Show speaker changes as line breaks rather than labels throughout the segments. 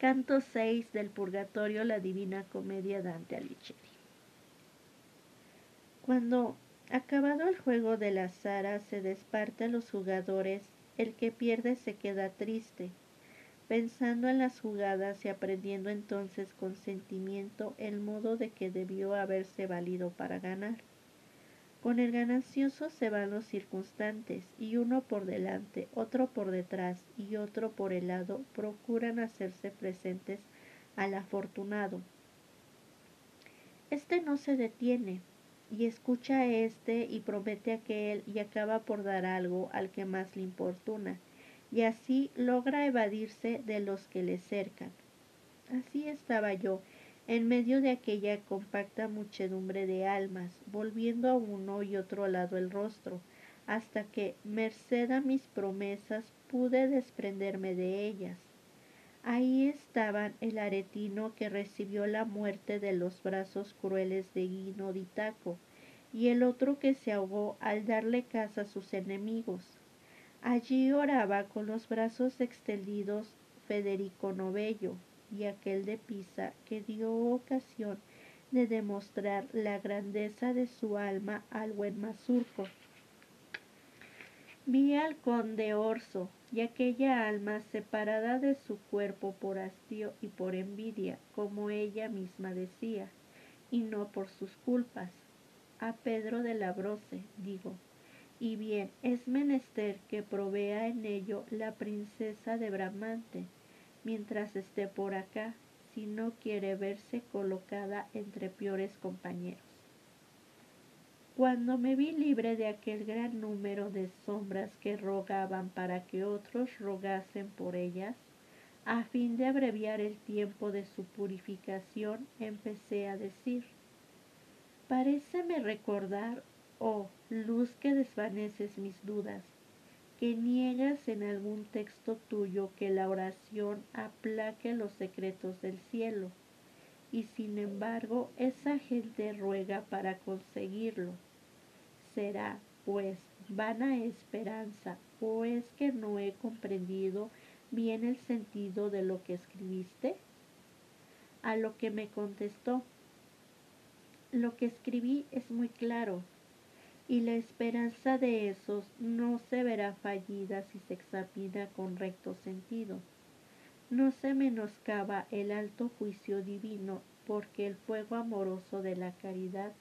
Canto 6 del Purgatorio, la Divina Comedia Dante Alighieri. Cuando, acabado el juego de la Zara, se desparte a los jugadores, el que pierde se queda triste, pensando en las jugadas y aprendiendo entonces con sentimiento el modo de que debió haberse valido para ganar. Con el ganancioso se van los circunstantes, y uno por delante, otro por detrás y otro por el lado procuran hacerse presentes al afortunado. Este no se detiene, y escucha a este y promete aquel y acaba por dar algo al que más le importuna, y así logra evadirse de los que le cercan. Así estaba yo, en medio de aquella compacta muchedumbre de almas, volviendo a uno y otro lado el rostro, hasta que, merced a mis promesas, pude desprenderme de ellas. Ahí estaban el aretino que recibió la muerte de los brazos crueles de Guino Ditaco, y el otro que se ahogó al darle caza a sus enemigos. Allí oraba con los brazos extendidos Federico Novello, y aquel de Pisa que dio ocasión de demostrar la grandeza de su alma al buen Mazurco. Vi al conde Orso y aquella alma separada de su cuerpo por hastío y por envidia, como ella misma decía, y no por sus culpas. A Pedro de la Broce, digo, y bien es menester que provea en ello la princesa de Bramante, mientras esté por acá, si no quiere verse colocada entre peores compañeros. Cuando me vi libre de aquel gran número de sombras que rogaban para que otros rogasen por ellas, a fin de abreviar el tiempo de su purificación, empecé a decir, Paréceme recordar, oh luz que desvaneces mis dudas, que niegas en algún texto tuyo que la oración aplaque los secretos del cielo, y sin embargo esa gente ruega para conseguirlo. Será, pues, vana esperanza, o es que no he comprendido bien el sentido de lo que escribiste? A lo que me contestó, lo que escribí es muy claro, y la esperanza de esos no se verá fallida si se examina con recto sentido. No se menoscaba el alto juicio divino porque el fuego amoroso de la caridad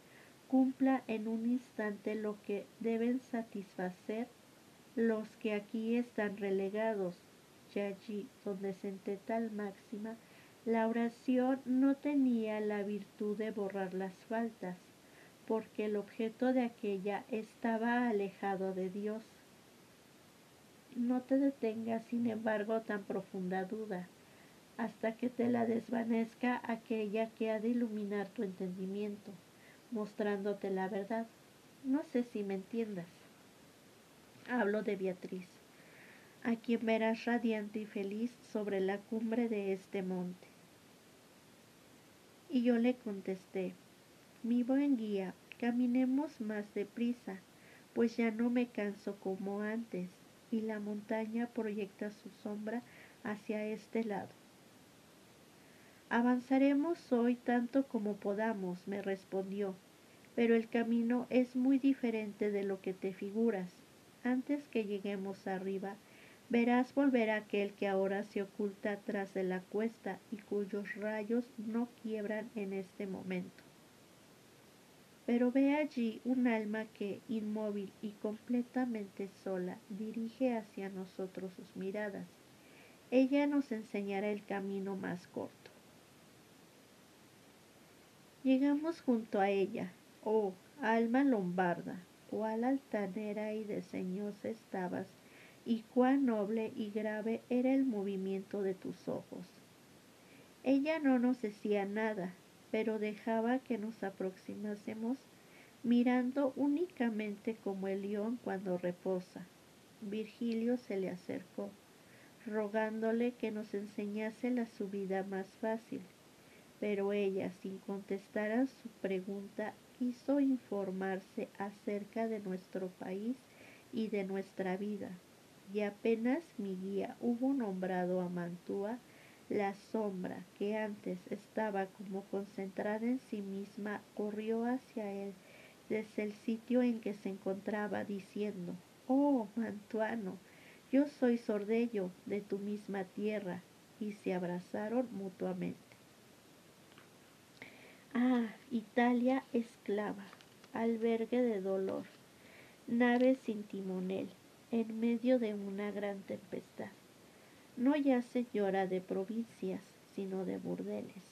cumpla en un instante lo que deben satisfacer los que aquí están relegados, y allí donde senté tal máxima, la oración no tenía la virtud de borrar las faltas, porque el objeto de aquella estaba alejado de Dios. No te detengas, sin embargo, tan profunda duda, hasta que te la desvanezca aquella que ha de iluminar tu entendimiento, mostrándote la verdad. No sé si me entiendas. Hablo de Beatriz, a quien verás radiante y feliz sobre la cumbre de este monte. Y yo le contesté, mi buen guía, caminemos más deprisa, pues ya no me canso como antes, y la montaña proyecta su sombra hacia este lado. Avanzaremos hoy tanto como podamos, me respondió, pero el camino es muy diferente de lo que te figuras. Antes que lleguemos arriba, verás volver aquel que ahora se oculta tras de la cuesta y cuyos rayos no quiebran en este momento pero ve allí un alma que, inmóvil y completamente sola, dirige hacia nosotros sus miradas. Ella nos enseñará el camino más corto. Llegamos junto a ella. Oh, alma lombarda, cuál altanera y desdeñosa estabas, y cuán noble y grave era el movimiento de tus ojos. Ella no nos decía nada, pero dejaba que nos aproximásemos mirando únicamente como el león cuando reposa. Virgilio se le acercó, rogándole que nos enseñase la subida más fácil, pero ella, sin contestar a su pregunta, quiso informarse acerca de nuestro país y de nuestra vida, y apenas mi guía hubo nombrado a Mantua, La sombra, que antes estaba como concentrada en sí misma, corrió hacia él desde el sitio en que se encontraba, diciendo, Oh, Mantuano, yo soy Sordello de tu misma tierra, y se abrazaron mutuamente. Ah, Italia esclava, albergue de dolor, nave sin timonel, en medio de una gran tempestad no ya señora de provincias, sino de burdeles,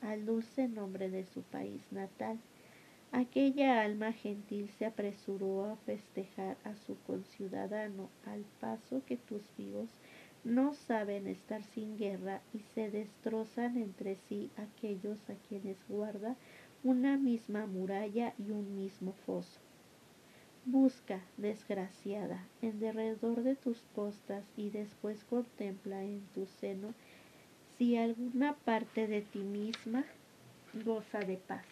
al dulce nombre de su país natal. Aquella alma gentil se apresuró a festejar a su conciudadano al paso que tus vivos no saben estar sin guerra y se destrozan entre sí aquellos a quienes guarda una misma muralla y un mismo foso. Busca, desgraciada, en derredor de tus costas y después contempla en tu seno si alguna parte de ti misma goza de paz.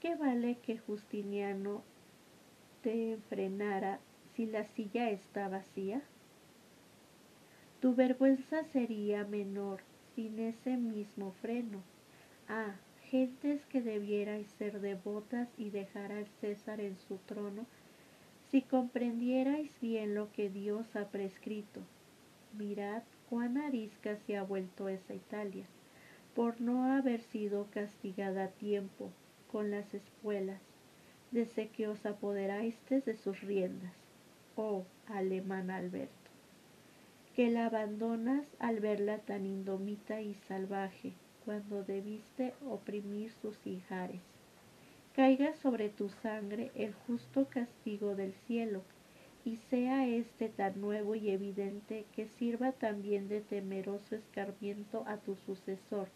¿Qué vale que Justiniano te enfrenara si la silla está vacía? Tu vergüenza sería menor sin ese mismo freno. Ah, gentes que debierais ser devotas y dejar al César en su trono, si comprendierais bien lo que Dios ha prescrito. Mirad cuán arisca se ha vuelto esa Italia, por no haber sido castigada a tiempo con las espuelas, desde que os apoderasteis de sus riendas, oh alemán Alberto, que la abandonas al verla tan indomita y salvaje, cuando debiste oprimir sus hijares. Caiga sobre tu sangre el justo castigo del cielo, y sea éste tan nuevo y evidente que sirva también de temeroso escarmiento a tu sucesor,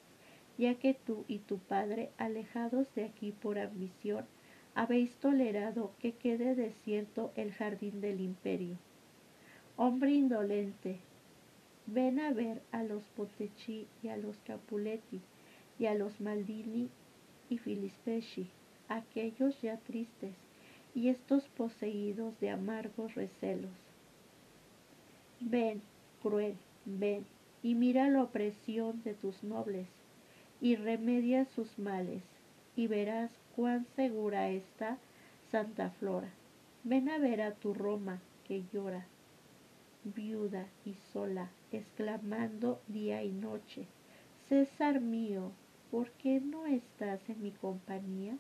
ya que tú y tu padre, alejados de aquí por ambición, habéis tolerado que quede desierto el jardín del imperio. Hombre indolente, Ven a ver a los Potecci y a los Capuletti y a los Maldini y Filispeschi, aquellos ya tristes y estos poseídos de amargos recelos. Ven, cruel, ven y mira la opresión de tus nobles y remedia sus males y verás cuán segura está Santa Flora. Ven a ver a tu Roma que llora viuda y sola, exclamando día y noche, César mío, ¿por qué no estás en mi compañía?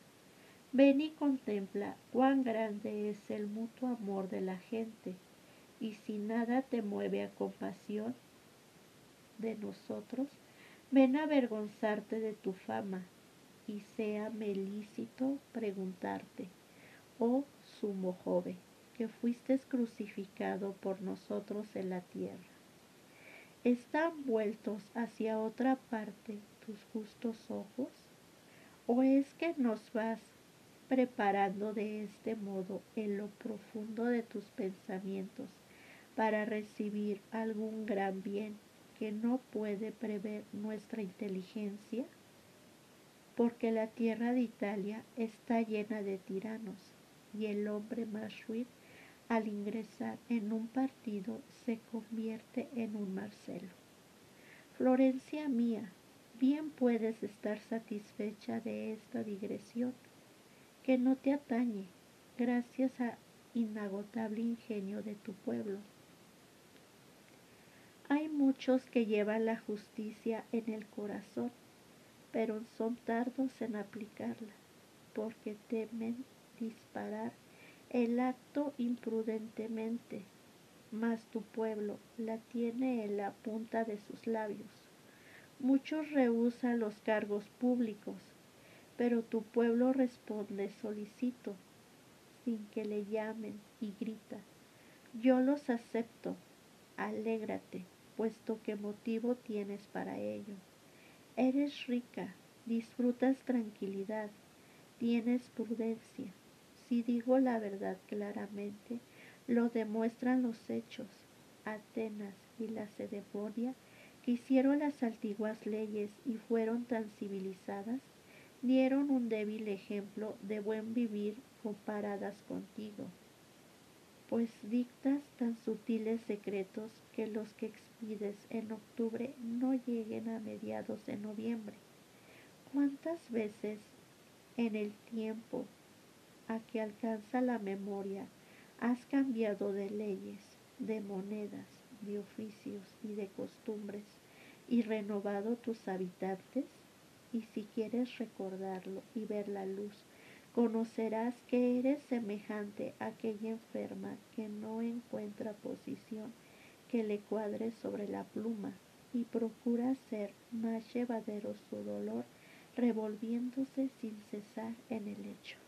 Ven y contempla cuán grande es el mutuo amor de la gente, y si nada te mueve a compasión de nosotros, ven a avergonzarte de tu fama, y sea lícito preguntarte, oh sumo joven, que fuiste crucificado por nosotros en la tierra. ¿Están vueltos hacia otra parte tus justos ojos? ¿O es que nos vas preparando de este modo en lo profundo de tus pensamientos para recibir algún gran bien que no puede prever nuestra inteligencia? Porque la tierra de Italia está llena de tiranos y el hombre más al ingresar en un partido se convierte en un Marcelo. Florencia mía, bien puedes estar satisfecha de esta digresión, que no te atañe, gracias al inagotable ingenio de tu pueblo. Hay muchos que llevan la justicia en el corazón, pero son tardos en aplicarla, porque temen disparar el acto imprudentemente, mas tu pueblo la tiene en la punta de sus labios. Muchos rehusan los cargos públicos, pero tu pueblo responde solicito, sin que le llamen y grita, yo los acepto, alégrate, puesto que motivo tienes para ello. Eres rica, disfrutas tranquilidad, tienes prudencia, si digo la verdad claramente, lo demuestran los hechos. Atenas y la Cedemonia, que hicieron las antiguas leyes y fueron tan civilizadas, dieron un débil ejemplo de buen vivir comparadas contigo. pues dictas tan sutiles secretos que los que expides en octubre no lleguen a mediados de noviembre. ¿Cuántas veces en el tiempo a que alcanza la memoria has cambiado de leyes, de monedas, de oficios y de costumbres y renovado tus habitantes? Y si quieres recordarlo y ver la luz, conocerás que eres semejante a aquella enferma que no encuentra posición que le cuadre sobre la pluma y procura ser más llevadero su dolor revolviéndose sin cesar en el lecho.